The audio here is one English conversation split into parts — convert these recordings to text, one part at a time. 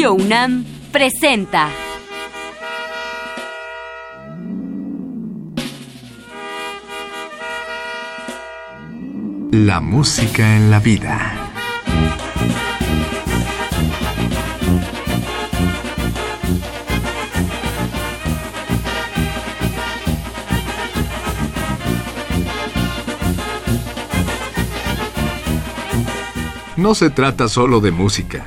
Radio presenta. La música en la vida. No se trata solo de música,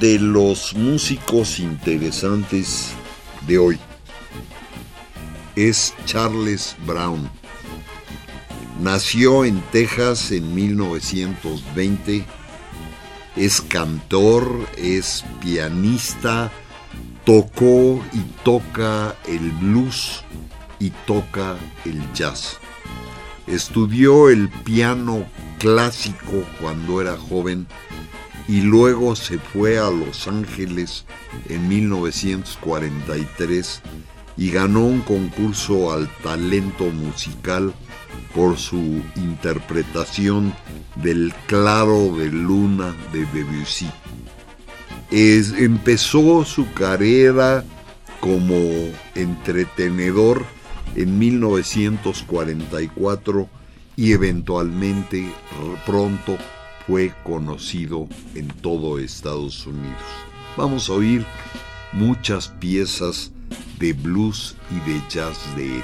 de los músicos interesantes de hoy es Charles Brown. Nació en Texas en 1920. Es cantor, es pianista, tocó y toca el blues y toca el jazz. Estudió el piano clásico cuando era joven y luego se fue a Los Ángeles en 1943 y ganó un concurso al talento musical por su interpretación del Claro de Luna de Debussy. empezó su carrera como entretenedor en 1944 y eventualmente pronto fue conocido en todo Estados Unidos. Vamos a oír muchas piezas de blues y de jazz de él.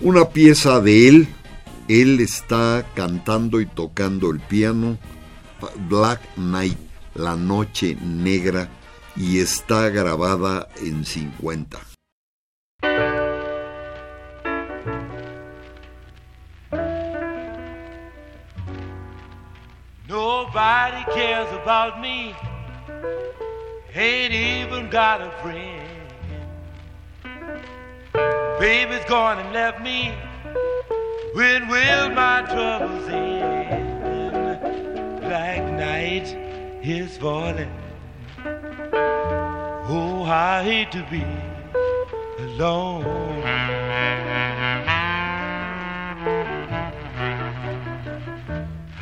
Una pieza de él, él está cantando y tocando el piano, Black Night, la noche negra, y está grabada en 50. Nobody cares about me, ain't even got a friend. Baby's gone and left me, when will my troubles end? Black night is falling. Oh, I hate to be alone.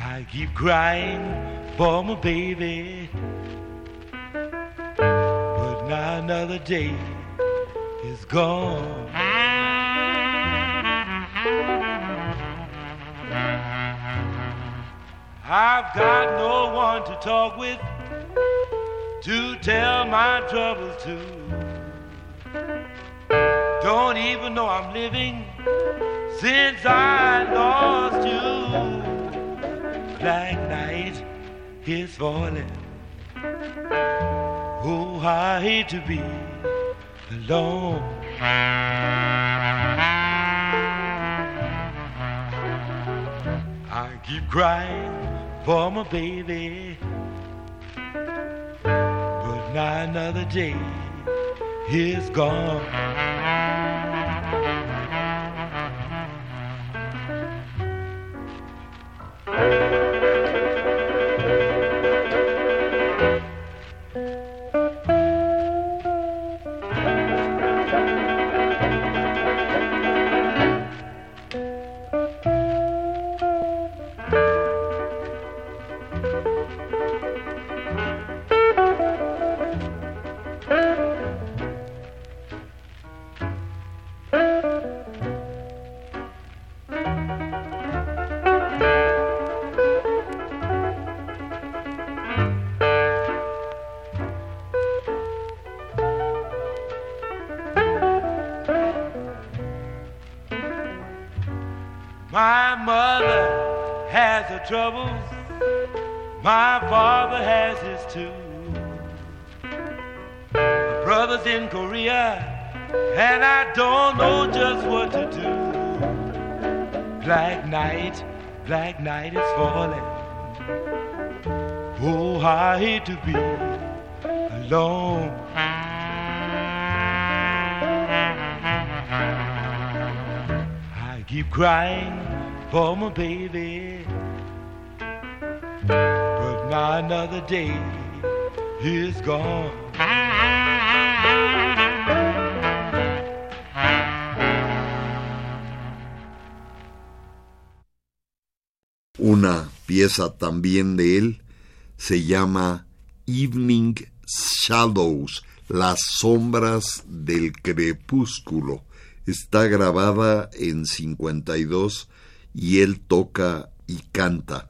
I keep crying for my baby, but now another day is gone. I've got no one to talk with to tell my troubles to. Don't even know I'm living since I lost you. Black night is falling. Oh, I hate to be alone. I keep crying for my baby. Another day is gone. Keep crying for my baby, but now another day is gone. Una pieza también de él se llama Evening Shadows, las sombras del crepúsculo. Está grabada en 52 y él toca y canta.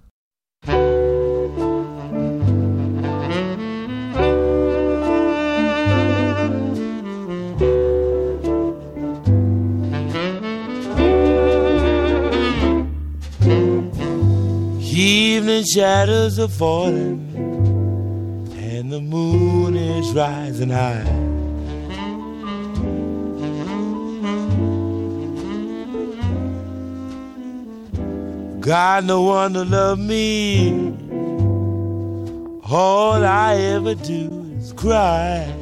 Evening shadows are falling, and the moon is rising high. Got no one to love me. All I ever do is cry.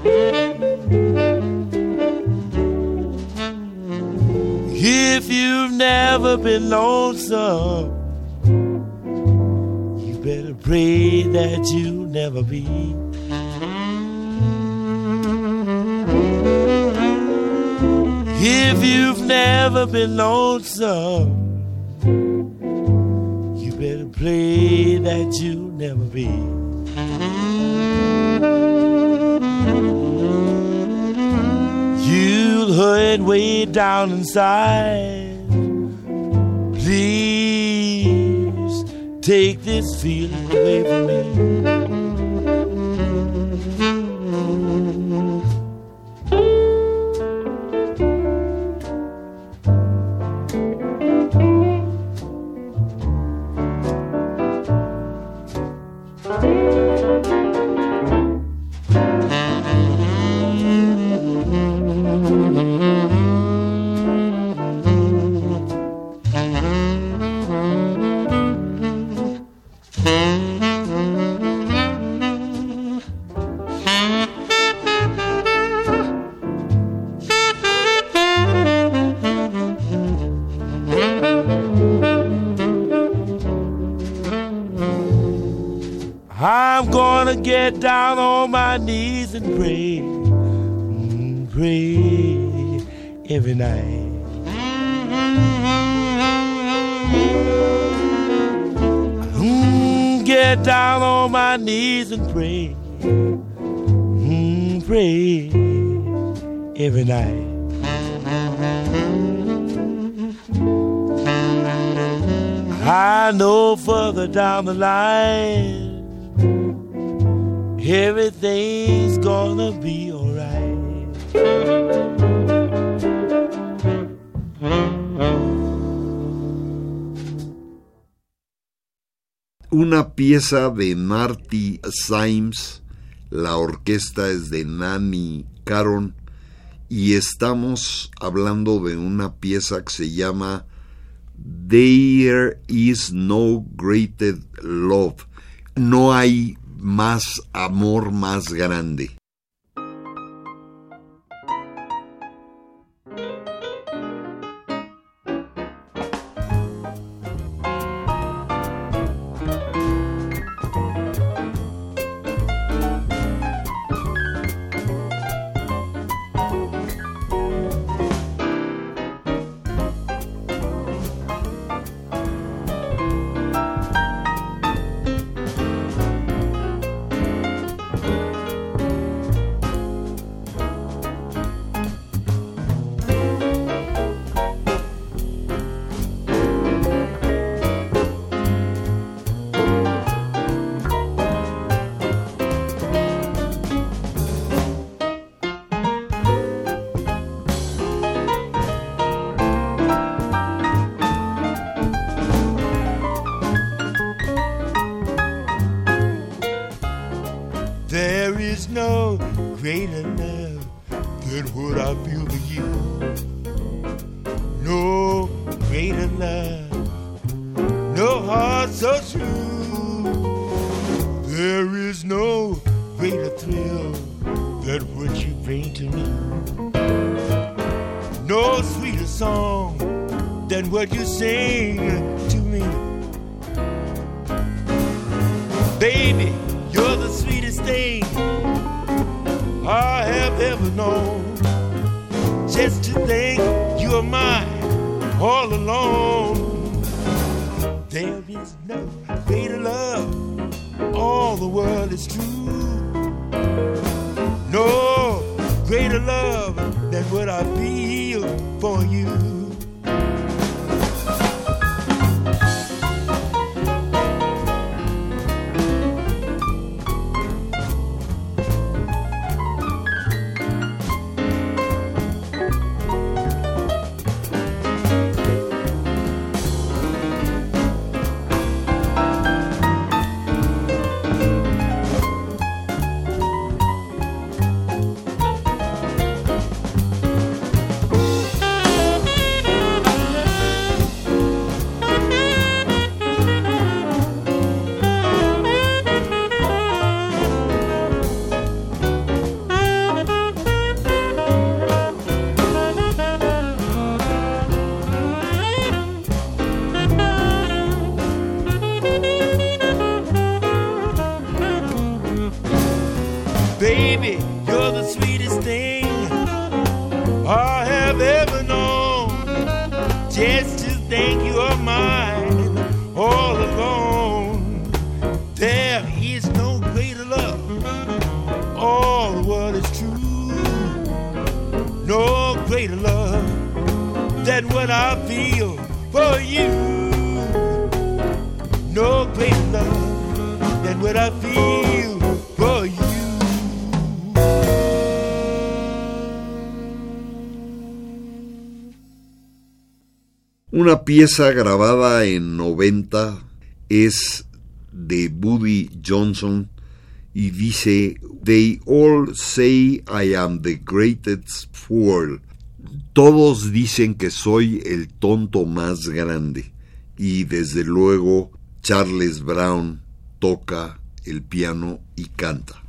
If you've never been lonesome, you better pray that you never be. If you've never been lonesome, pray that you'll never be. You'll hurt way down inside. Please take this feeling away from me. Knees and pray, mm, pray every night. Mm, get down on my knees and pray, mm, pray every night. I know further down the line everything's gonna be alright. Una pieza de Marty Symes, la orquesta es de Nanny Caron y estamos hablando de una pieza que se llama There is no greater love. No hay más amor más grande. No greater Una pieza grabada en 90 es de Buddy Johnson y dice They all say I am the greatest fool. Todos dicen que soy el tonto más grande y desde luego Charles Brown toca el piano y canta.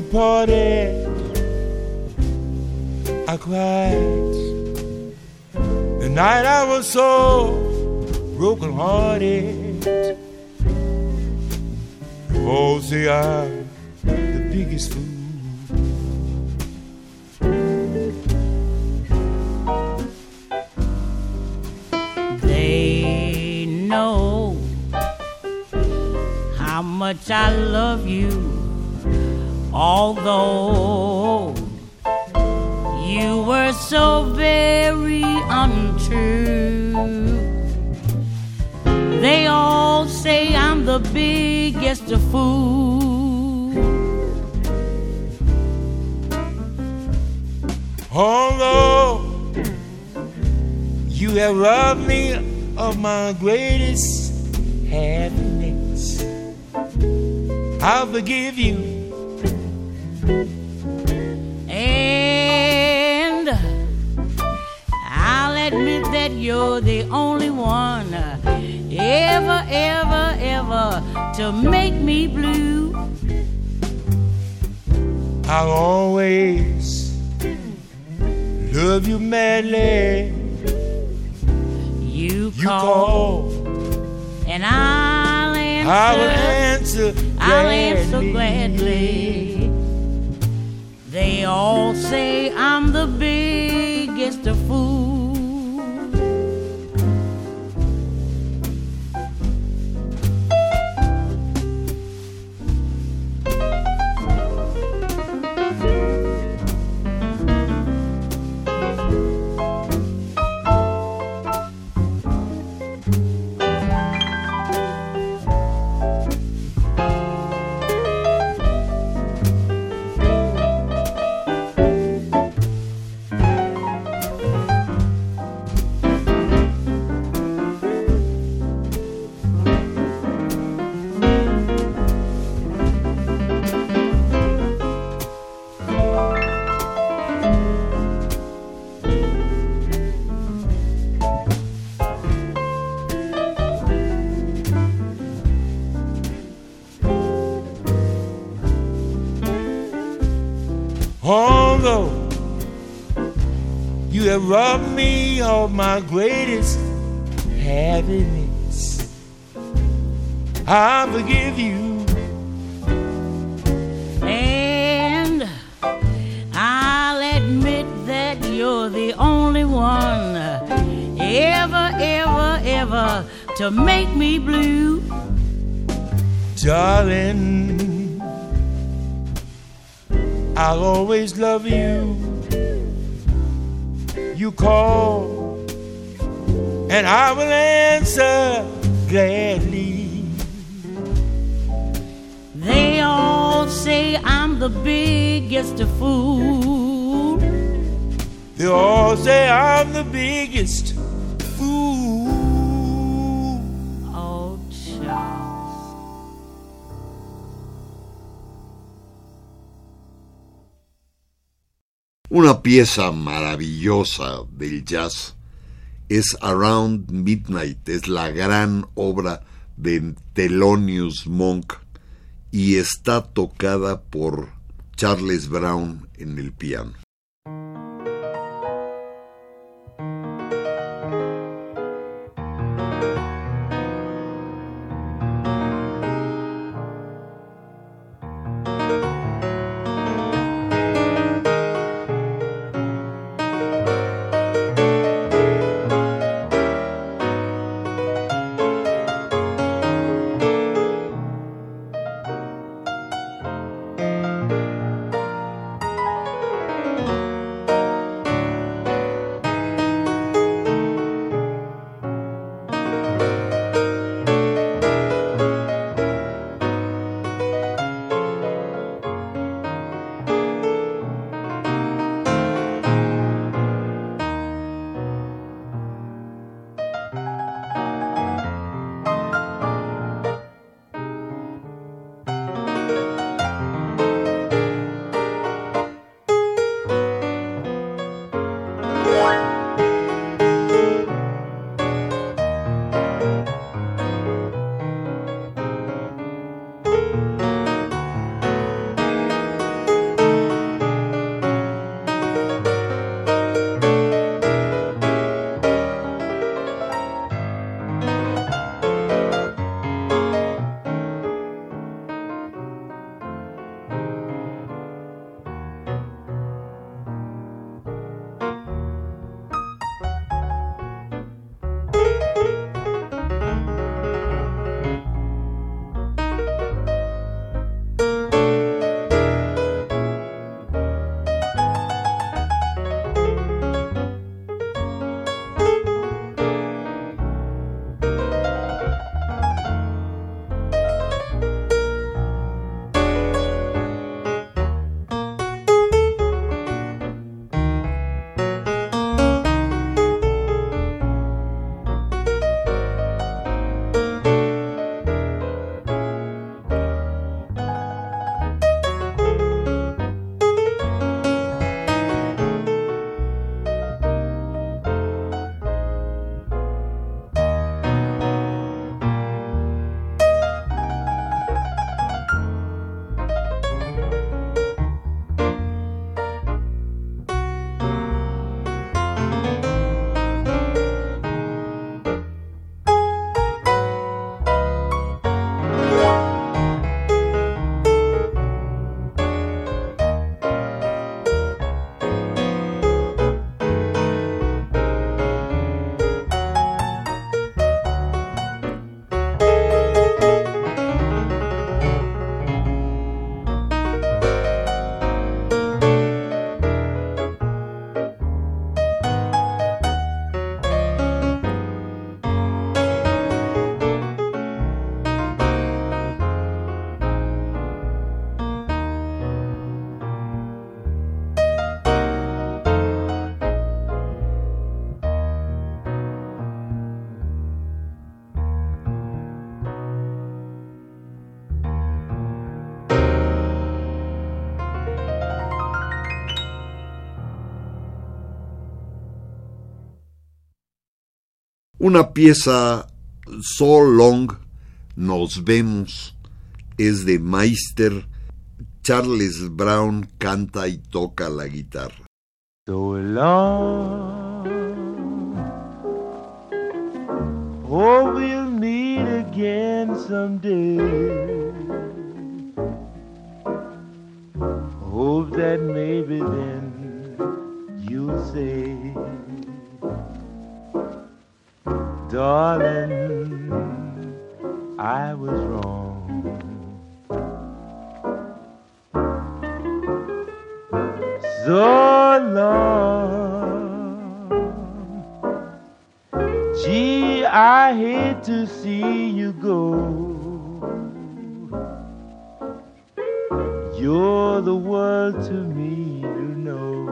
Parted, I cried. The night I was so broken hearted. Oh, say I'm although you were so very untrue. They all say I'm the biggest fool. Although you have robbed me of my greatest happiness, I'll forgive you to make me blue. I'll always love you madly. You, you call, and I'll answer. I will answer I'll answer gladly. They They all say I'm the biggest fool. Have robbed me of my greatest happiness. I forgive you. And I'll admit that you're the only one ever, ever, ever to make me blue. Darling, I'll always love you you call, and I will answer gladly. They all say I'm the biggest fool. They all say I'm the biggest Una pieza maravillosa del jazz es Around Midnight, es la gran obra de Thelonious Monk y está tocada por Charles Brown en el piano. Una pieza So Long, Nos vemos, es de Meister. Charles Brown canta y toca la guitarra. So long. Oh, we'll meet again someday. Hope that maybe then you'll say, Darling, I was wrong. So long. Gee, I hate to see you go. You're the world to me, you know.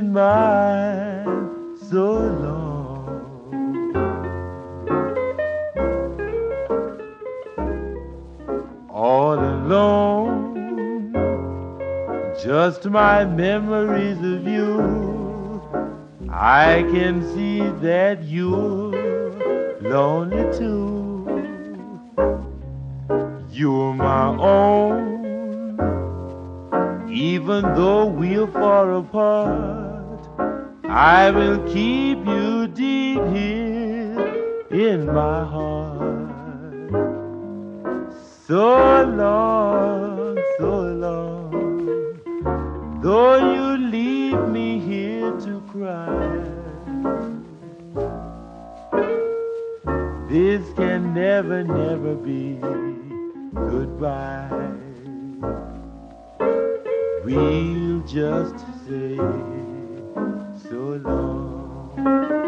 Been mine so long. All alone, just my memories of you. I can see that you're lonely too. You're my own, even though we're far apart. I will keep you deep here in my heart. So long, so long, though you leave me here to cry. This can never, never be goodbye. We'll just say so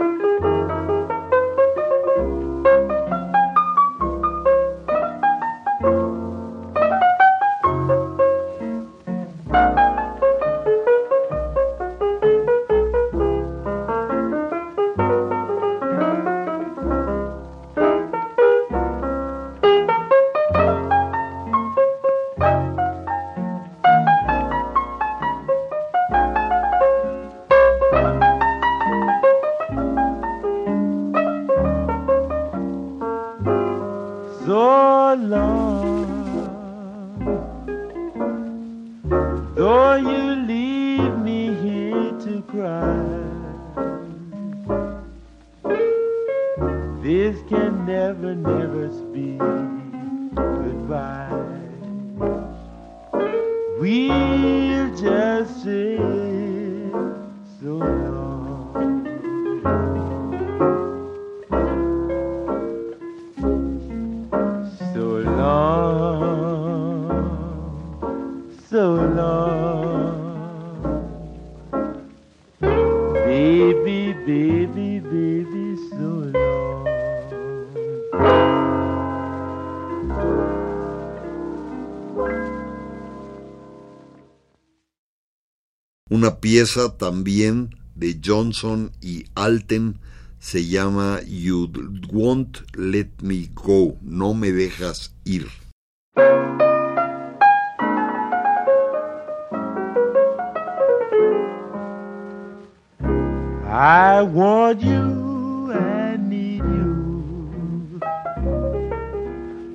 pieza también de Johnson y Alten se llama You Won't Let Me Go, no me dejas ir.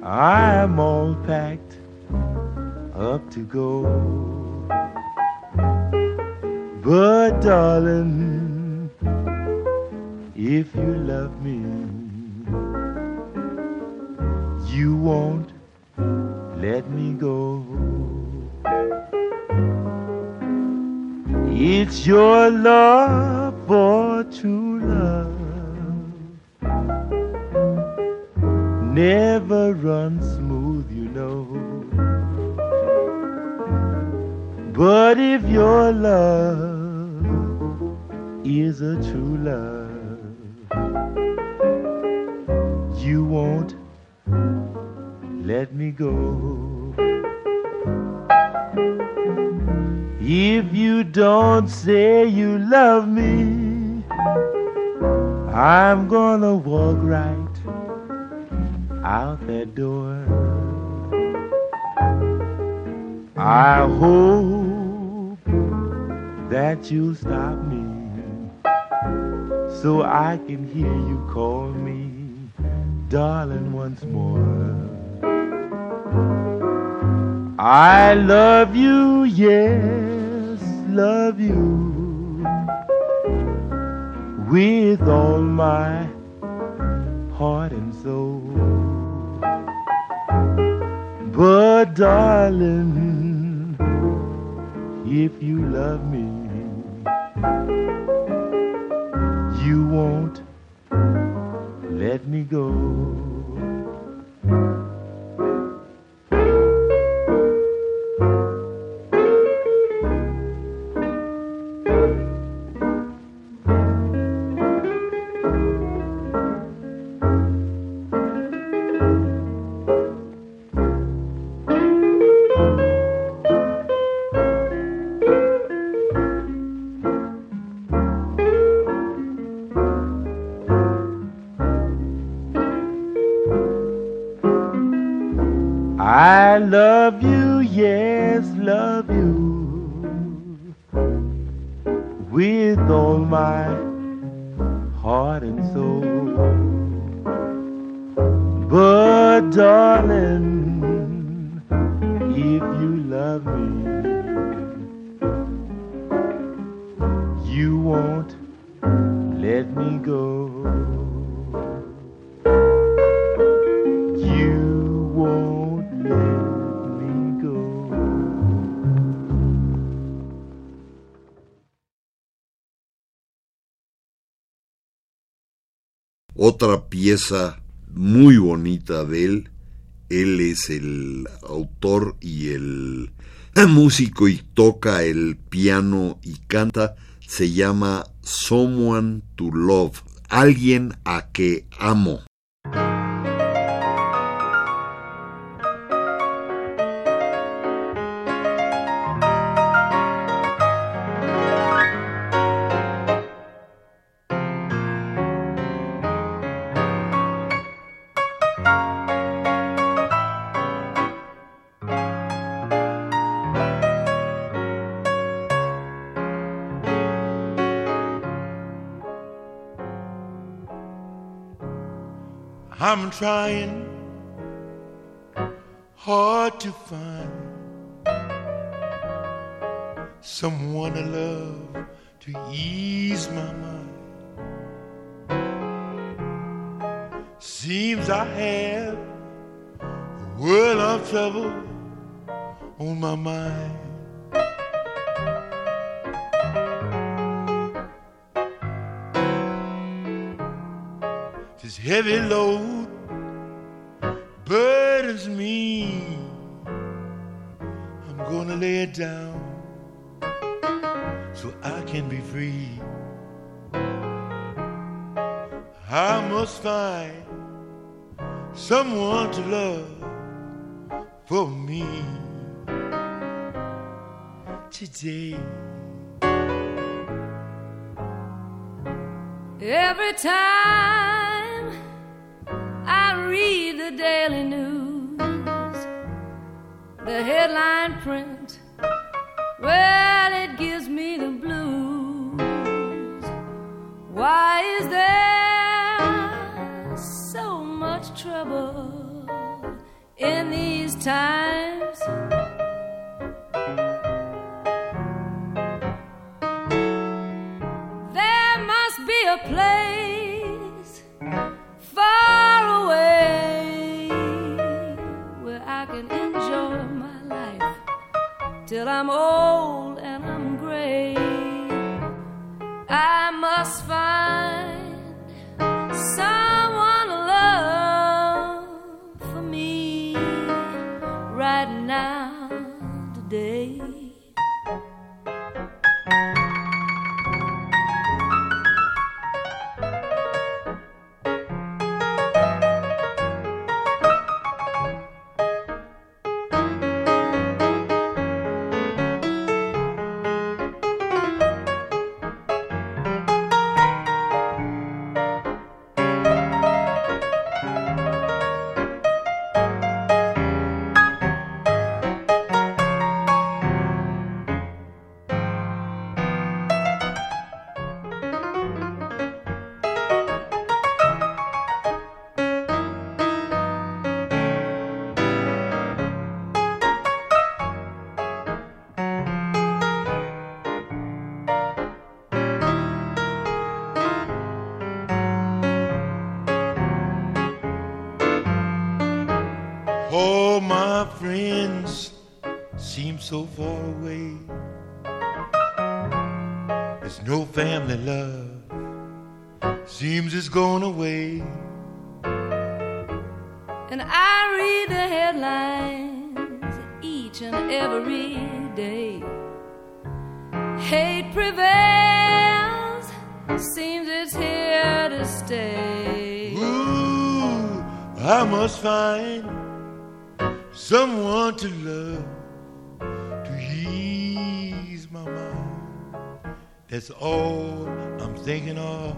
I'm all packed up to go. But darling, if you love me, you won't let me go. It's your love for true love. Never runs smooth, you know. But if your love is a true love, you won't let me go. If you don't say you love me, I'm gonna walk right out that door. I hope that you'll stop so I can hear you call me darling once more. I love you, yes, love you with all my heart and soul. But darling, if you love me, won't let me go. Pieza muy bonita de él. Él es el autor y el músico y toca el piano y canta. Se llama Someone to Love. Alguien a que amo. Trying today. Every time I read the daily news, the headline print, well, it gives me the blues. Why is there so much trouble in these times? Hate prevails, seems it's here to stay. Ooh, I must find someone to love to ease my mind. That's all I'm thinking of.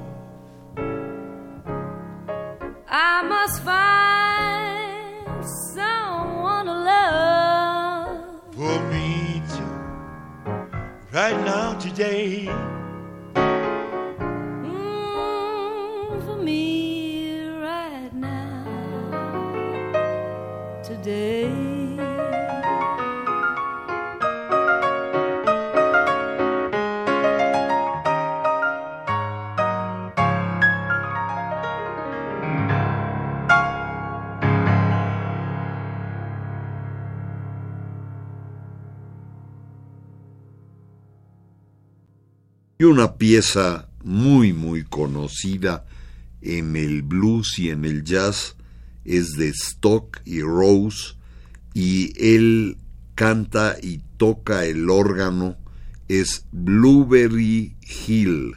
I must find someone to love. For me right now, today. Una pieza muy muy conocida en el blues y en el jazz es de Stock y Rose y él canta y toca el órgano es Blueberry Hill.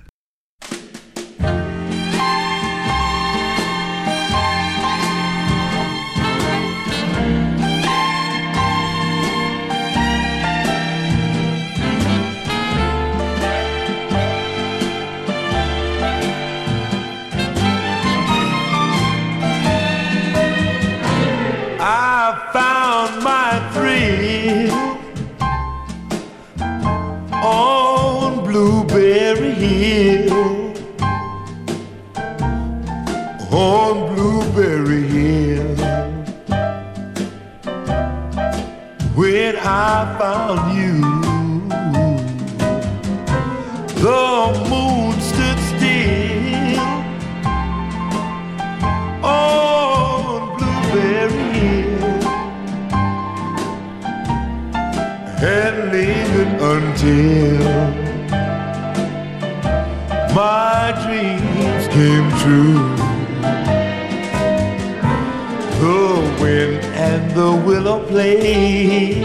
On Blueberry Hill. When I found you, the moon stood still on Blueberry Hill and lingered until my dreams came true. The wind and the willow played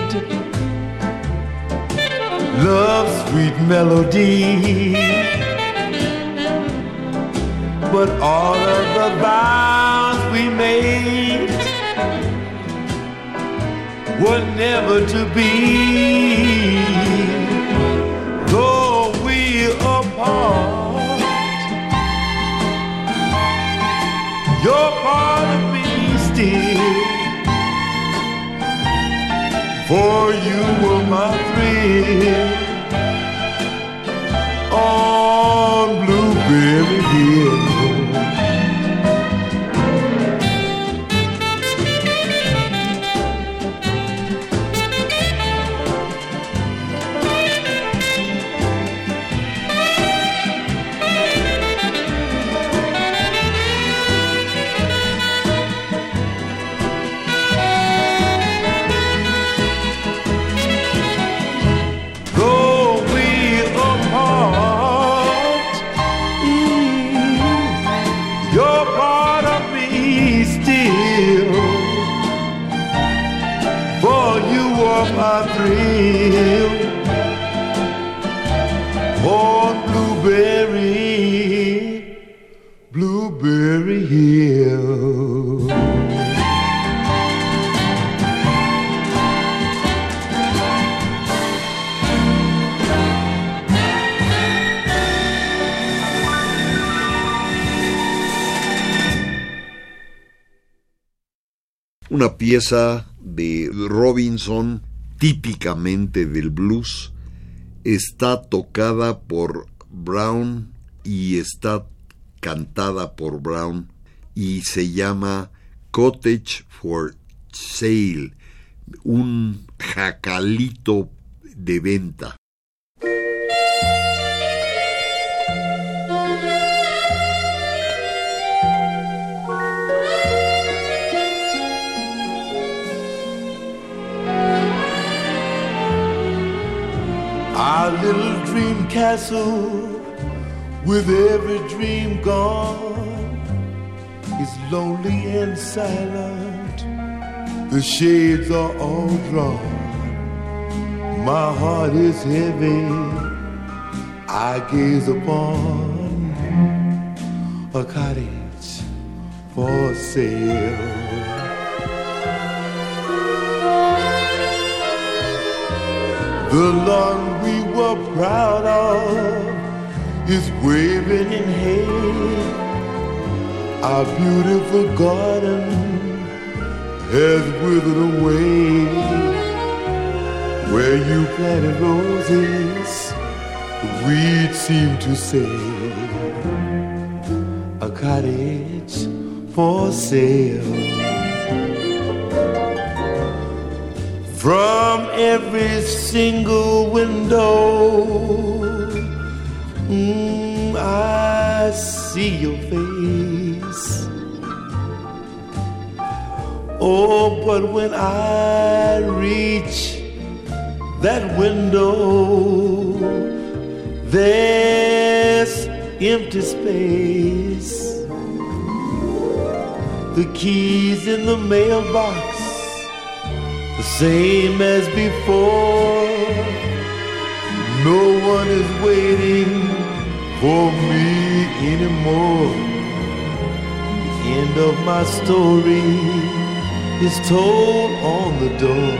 love's sweet melody but all of the vows we made were never to be. Though we're apart, you're part For you were my thrill on Blueberry Hill. Pieza de Robinson típicamente del blues está tocada por Brown y está cantada por Brown y se llama Cottage for Sale, un jacalito de venta. Our little dream castle, with every dream gone, is lonely and silent. The shades are all drawn. My heart is heavy. I gaze upon a cottage for sale. The lawn we were proud of is waving in hay. Our beautiful garden has withered away. Where you planted roses, the weeds seem to say, a cottage for sale. From every single window, mm, I see your face. Oh, but when I reach that window, there's empty space. The keys in the mailbox same as before. No one is waiting for me anymore. The end of my story is told on the door.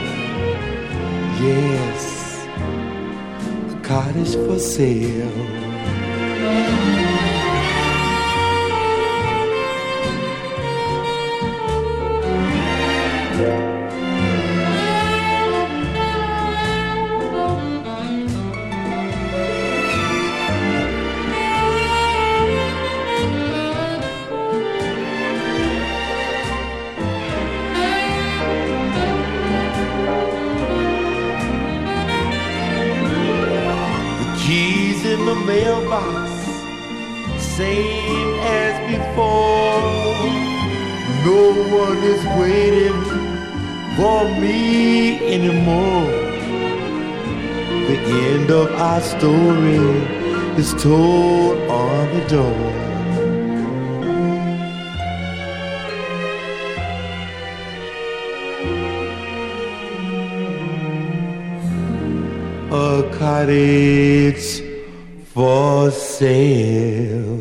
Yes, a cottage for sale. Story is told on the door. A cottage for sale.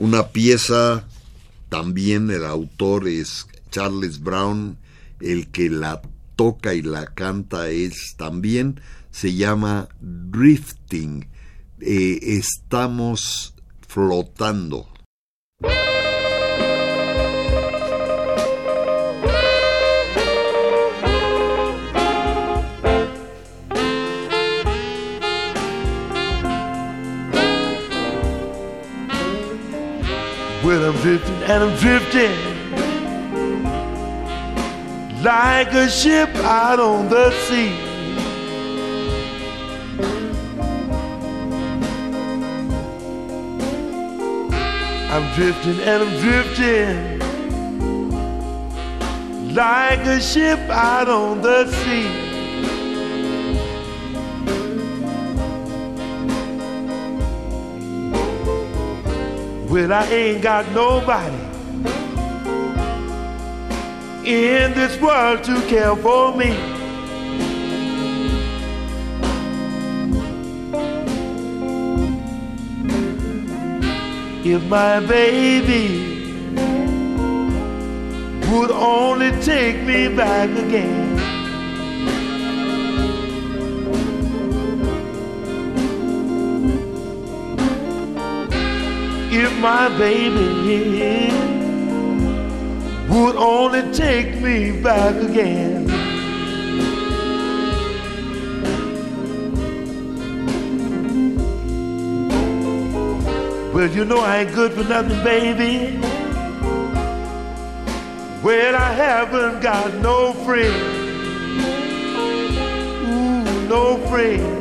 Una pieza, también el autor es Charles Brown, el que la toca y la canta es también, se llama Drifting. Eh, estamos flotando. Well, I'm drifting and I'm drifting like a ship out on the sea. I'm drifting and I'm drifting like a ship out on the sea. Well, I ain't got nobody in this world to care for me. if my baby would only take me back again. If my baby would only take me back again. Well, you know I ain't good for nothing, baby. Well, I haven't got no friend. Ooh, no friend.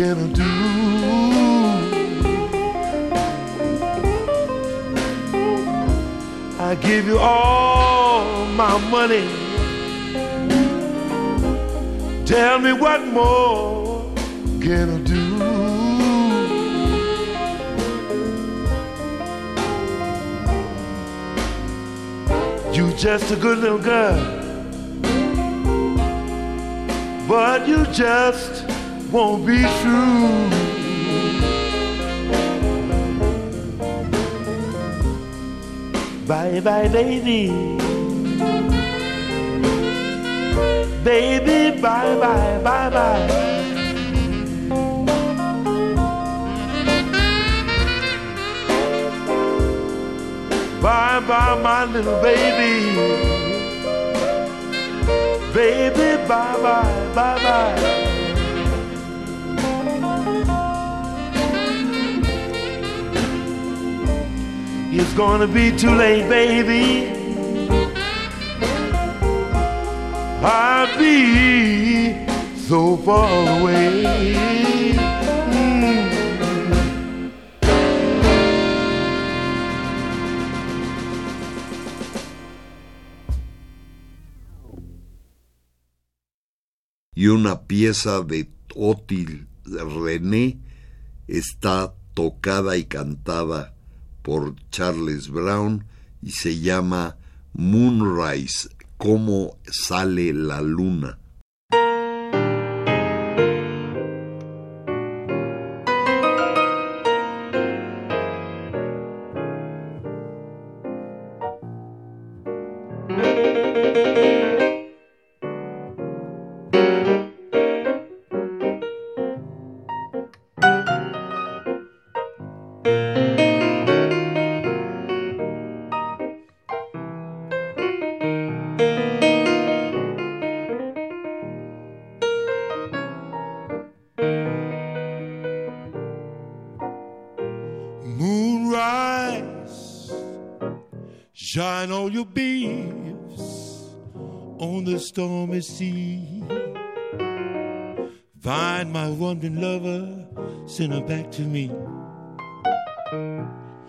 Can I do? I give you all my money. Tell me what more can I do? You just a good little girl, but you just won't be true. Bye bye, baby. Baby, bye bye, bye bye. Bye bye, my little baby. Baby, bye bye, bye bye. It's gonna be too late, baby. I'll be so far away. Y una pieza de Otil René está tocada y cantada por Charles Brown y se llama Moonrise, cómo sale la luna. To me,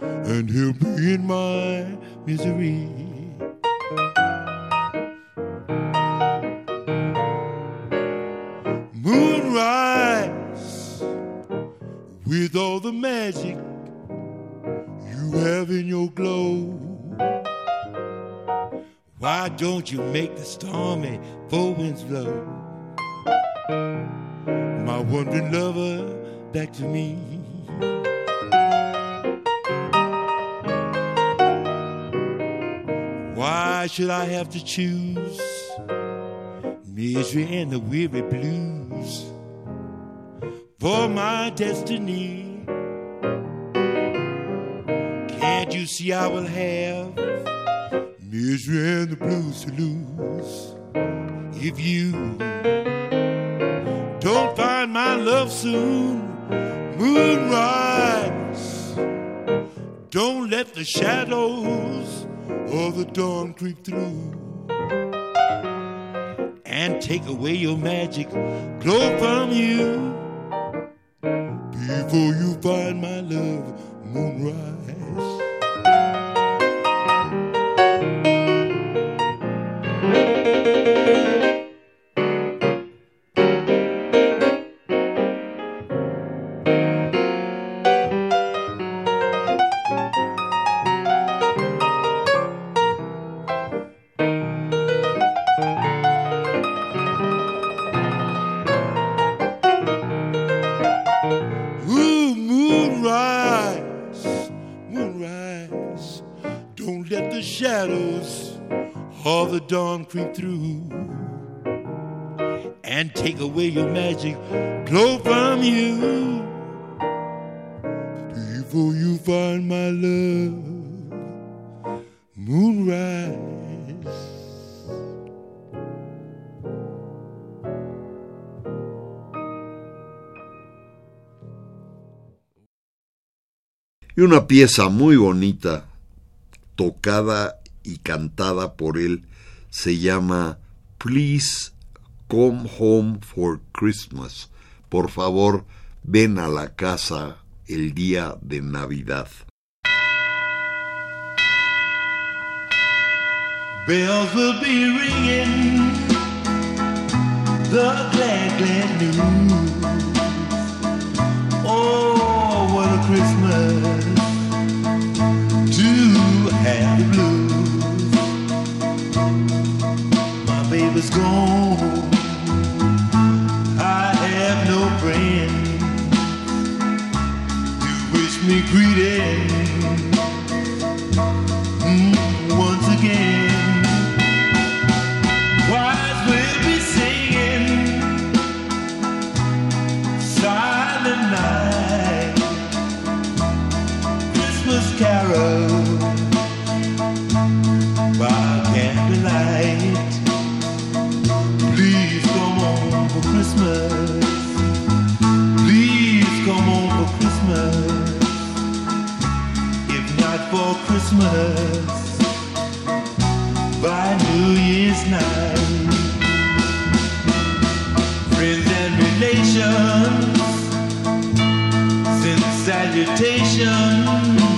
and he'll be in my misery. Moonrise, with all the magic you have in your glow. Why don't you make the stormy four winds blow? My wandering lover back to me. Should I have to choose misery and the weary blues for my destiny? Can't you see I will have misery and the blues to lose if you don't find my love soon? Moonrise, don't let the shadows of the dawn creep through and take away your magic glow from you before you find my love moonrise. Creep through and take away your magic glow from you before you find my love, moonrise. Y una pieza muy bonita, tocada y cantada por él se llama Please Come Home for Christmas. Por favor, ven a la casa el día de Navidad. Bells will be ringing the glad, glad news. Oh, what a Christmas to have the blues. Baby's gone. I have no friend to wish me greeting mm, once again. Will be singing Silent Night Christmas carol Christmas by New Year's night. Friends and relations send salutations.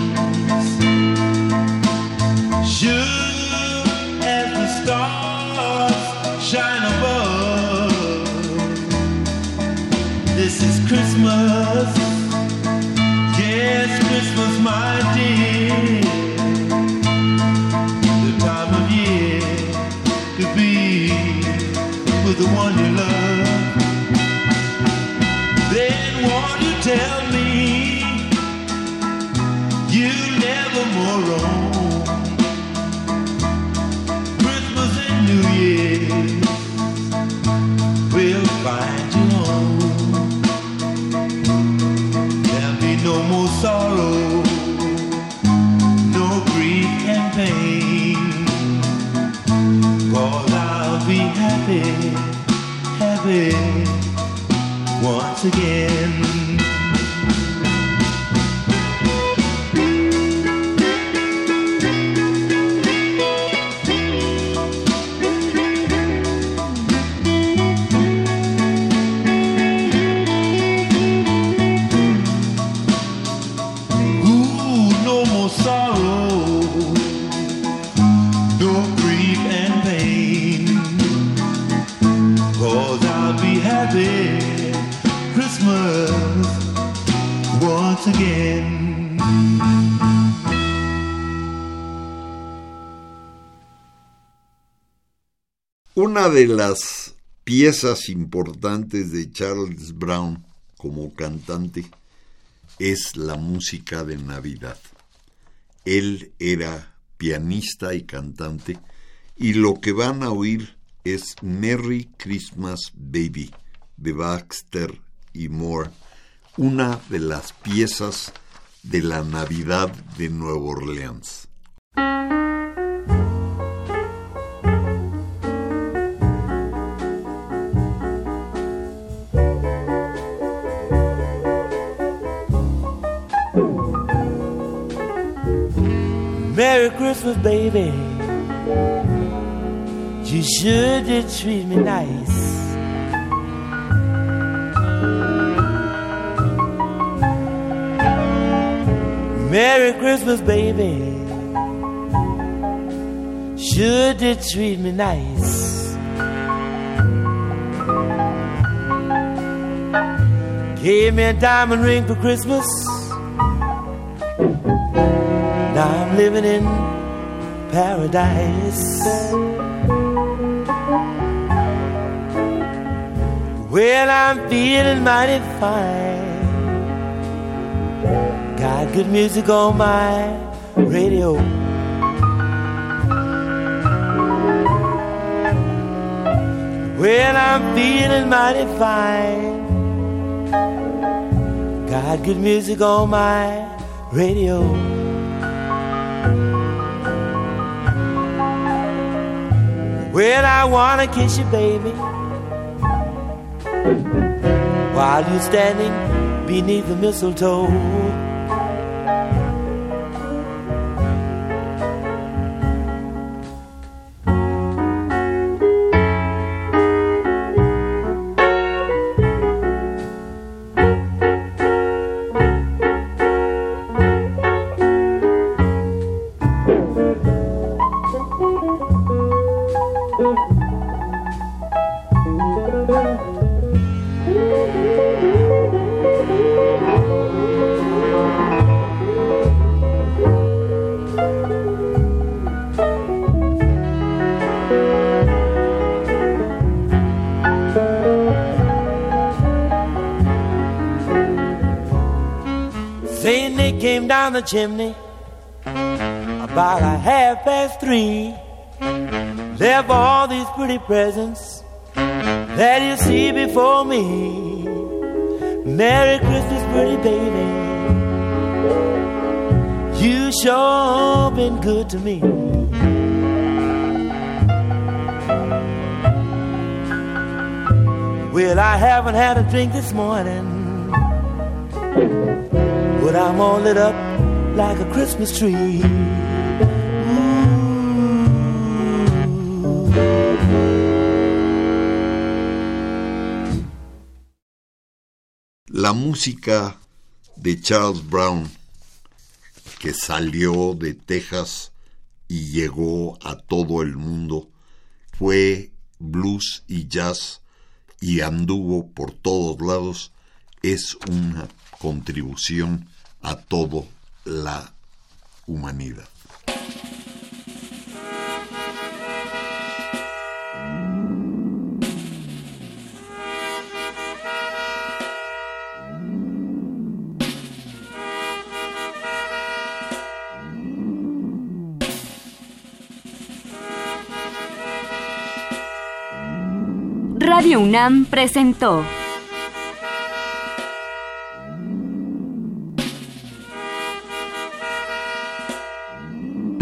De las piezas importantes de Charles Brown como cantante es la música de Navidad. Él era pianista y cantante y lo que van a oír es Merry Christmas Baby de Baxter y Moore, una de las piezas de la Navidad de Nueva Orleans. Baby. You sure did treat me nice. Merry Christmas, baby. Sure did treat me nice. Gave me a diamond ring for Christmas. Now I'm living in paradise. Well, I'm feeling mighty fine. Got good music on my radio. Well, I'm feeling mighty fine. Got good music on my radio. Well, I wanna kiss you, baby, while you're standing beneath the mistletoe. Down the chimney about a half past three. Left all these pretty presents that you see before me. Merry Christmas, pretty baby. You sure been good to me. Well, I haven't had a drink this morning, but I'm all lit up like a Christmas tree. La música de Charles Brown, que salió de Texas y llegó a todo el mundo, fue blues y jazz y anduvo por todos lados, es una contribución a toda la humanidad. Radio UNAM presentó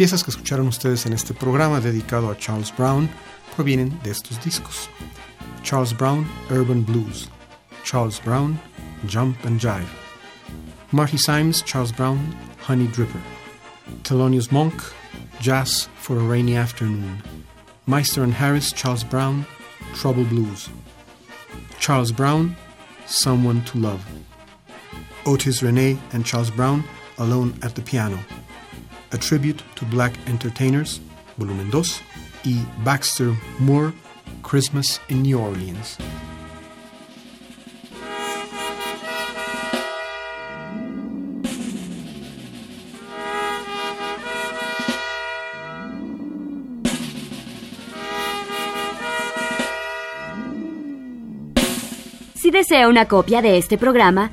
Piezas que escucharon ustedes en este programa dedicado a Charles Brown provienen de estos discos. Charles Brown, Urban Blues. Charles Brown, Jump and Jive. Marty Symes, Charles Brown, Honey Dripper. Thelonious Monk, Jazz for a Rainy Afternoon. Meister and Harris, Charles Brown, Trouble Blues. Charles Brown, Someone to Love. Otis René and Charles Brown, Alone at the Piano. A Tribute to Black Entertainers, volumen 2, y Baxter Moore, Christmas in New Orleans. Si desea una copia de este programa,